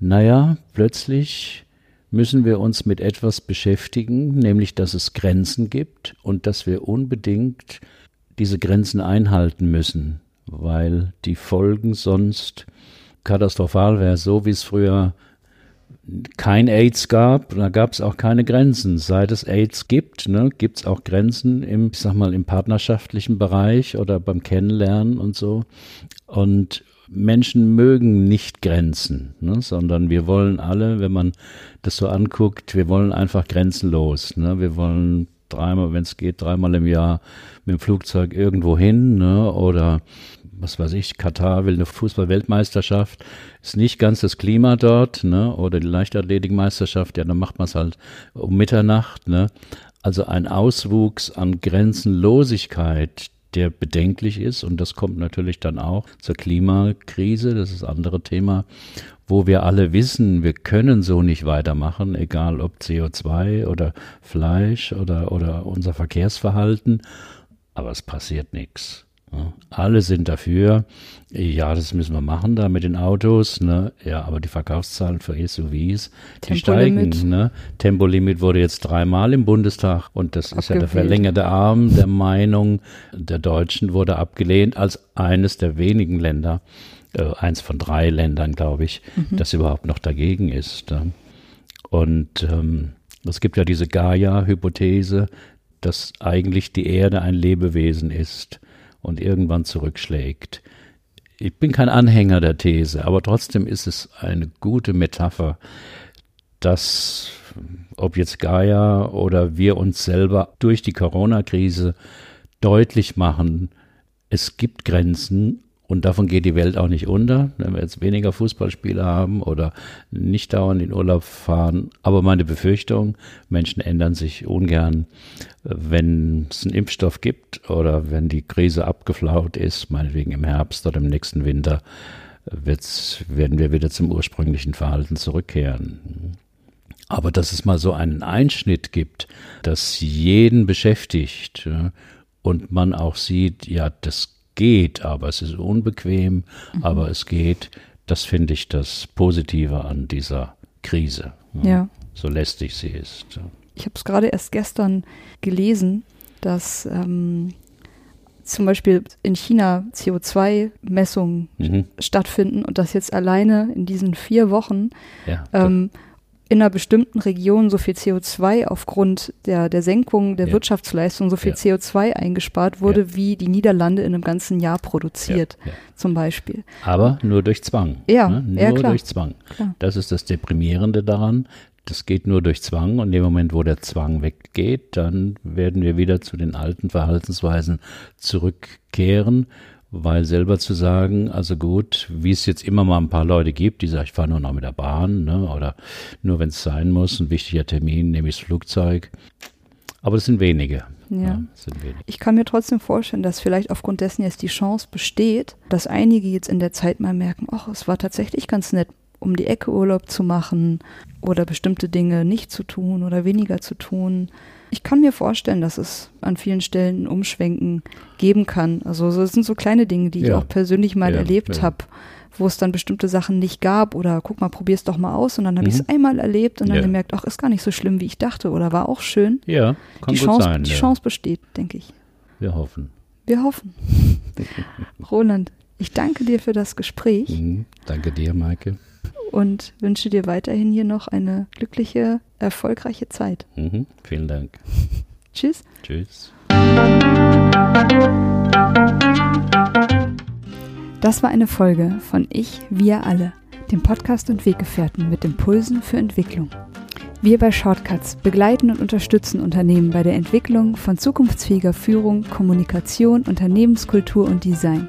naja, plötzlich müssen wir uns mit etwas beschäftigen, nämlich dass es Grenzen gibt und dass wir unbedingt diese Grenzen einhalten müssen, weil die Folgen sonst katastrophal wären, so wie es früher kein AIDS gab, da gab es auch keine Grenzen. Seit es AIDS gibt, ne, gibt es auch Grenzen im, ich sag mal, im partnerschaftlichen Bereich oder beim Kennenlernen und so. Und Menschen mögen nicht Grenzen, ne, sondern wir wollen alle, wenn man das so anguckt, wir wollen einfach grenzenlos. Ne? Wir wollen dreimal, wenn es geht, dreimal im Jahr mit dem Flugzeug irgendwo hin ne? oder was weiß ich, Katar will eine Fußball-Weltmeisterschaft, ist nicht ganz das Klima dort, ne? Oder die Leichtathletikmeisterschaft, ja, dann macht man es halt um Mitternacht, ne? Also ein Auswuchs an Grenzenlosigkeit, der bedenklich ist. Und das kommt natürlich dann auch zur Klimakrise, das ist das andere Thema, wo wir alle wissen, wir können so nicht weitermachen, egal ob CO2 oder Fleisch oder, oder unser Verkehrsverhalten. Aber es passiert nichts. Alle sind dafür, ja, das müssen wir machen da mit den Autos, ne? Ja, aber die Verkaufszahlen für SUVs, die steigen, ne? Tempolimit wurde jetzt dreimal im Bundestag und das ist ja der verlängerte Arm der Meinung der Deutschen wurde abgelehnt als eines der wenigen Länder, äh, eins von drei Ländern, glaube ich, mhm. das überhaupt noch dagegen ist. Ne? Und ähm, es gibt ja diese Gaia-Hypothese, dass eigentlich die Erde ein Lebewesen ist und irgendwann zurückschlägt. Ich bin kein Anhänger der These, aber trotzdem ist es eine gute Metapher, dass ob jetzt Gaia oder wir uns selber durch die Corona-Krise deutlich machen, es gibt Grenzen und davon geht die Welt auch nicht unter, wenn wir jetzt weniger Fußballspiele haben oder nicht dauernd in Urlaub fahren. Aber meine Befürchtung, Menschen ändern sich ungern, wenn es einen Impfstoff gibt oder wenn die Krise abgeflaut ist, meinetwegen im Herbst oder im nächsten Winter, werden wir wieder zum ursprünglichen Verhalten zurückkehren. Aber dass es mal so einen Einschnitt gibt, das jeden beschäftigt und man auch sieht, ja, das geht, aber es ist unbequem, mhm. aber es geht. Das finde ich das Positive an dieser Krise. Ja. ja. So lästig sie ist. Ich habe es gerade erst gestern gelesen, dass ähm, zum Beispiel in China CO2-Messungen mhm. stattfinden und dass jetzt alleine in diesen vier Wochen ja, ähm, in einer bestimmten Region so viel CO2 aufgrund der, der Senkung der ja. Wirtschaftsleistung so viel ja. CO2 eingespart wurde, ja. wie die Niederlande in einem ganzen Jahr produziert, zum Beispiel. Aber nur durch Zwang. Ja, ne? nur klar. durch Zwang. Klar. Das ist das Deprimierende daran. Das geht nur durch Zwang und in dem Moment, wo der Zwang weggeht, dann werden wir wieder zu den alten Verhaltensweisen zurückkehren weil selber zu sagen, also gut, wie es jetzt immer mal ein paar Leute gibt, die sagen, ich fahre nur noch mit der Bahn, ne, oder nur wenn es sein muss, ein wichtiger Termin, nehme ich das Flugzeug. Aber das sind wenige. Ja. ja sind wenige. Ich kann mir trotzdem vorstellen, dass vielleicht aufgrund dessen jetzt die Chance besteht, dass einige jetzt in der Zeit mal merken, ach, es war tatsächlich ganz nett, um die Ecke Urlaub zu machen oder bestimmte Dinge nicht zu tun oder weniger zu tun ich kann mir vorstellen, dass es an vielen Stellen ein Umschwenken geben kann. Also es sind so kleine Dinge, die ja. ich auch persönlich mal ja, erlebt ja. habe, wo es dann bestimmte Sachen nicht gab oder guck mal, probier es doch mal aus und dann habe mhm. ich es einmal erlebt und dann gemerkt, ach, ist gar nicht so schlimm, wie ich dachte oder war auch schön. Ja, kann die gut Chance, sein. Die Chance besteht, denke ich. Wir hoffen. Wir hoffen. <laughs> Roland, ich danke dir für das Gespräch. Mhm, danke dir, Maike und wünsche dir weiterhin hier noch eine glückliche, erfolgreiche Zeit. Mhm, vielen Dank. <laughs> Tschüss. Tschüss. Das war eine Folge von Ich, wir alle, dem Podcast und Weggefährten mit Impulsen für Entwicklung. Wir bei Shortcuts begleiten und unterstützen Unternehmen bei der Entwicklung von zukunftsfähiger Führung, Kommunikation, Unternehmenskultur und Design.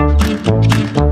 Thank you.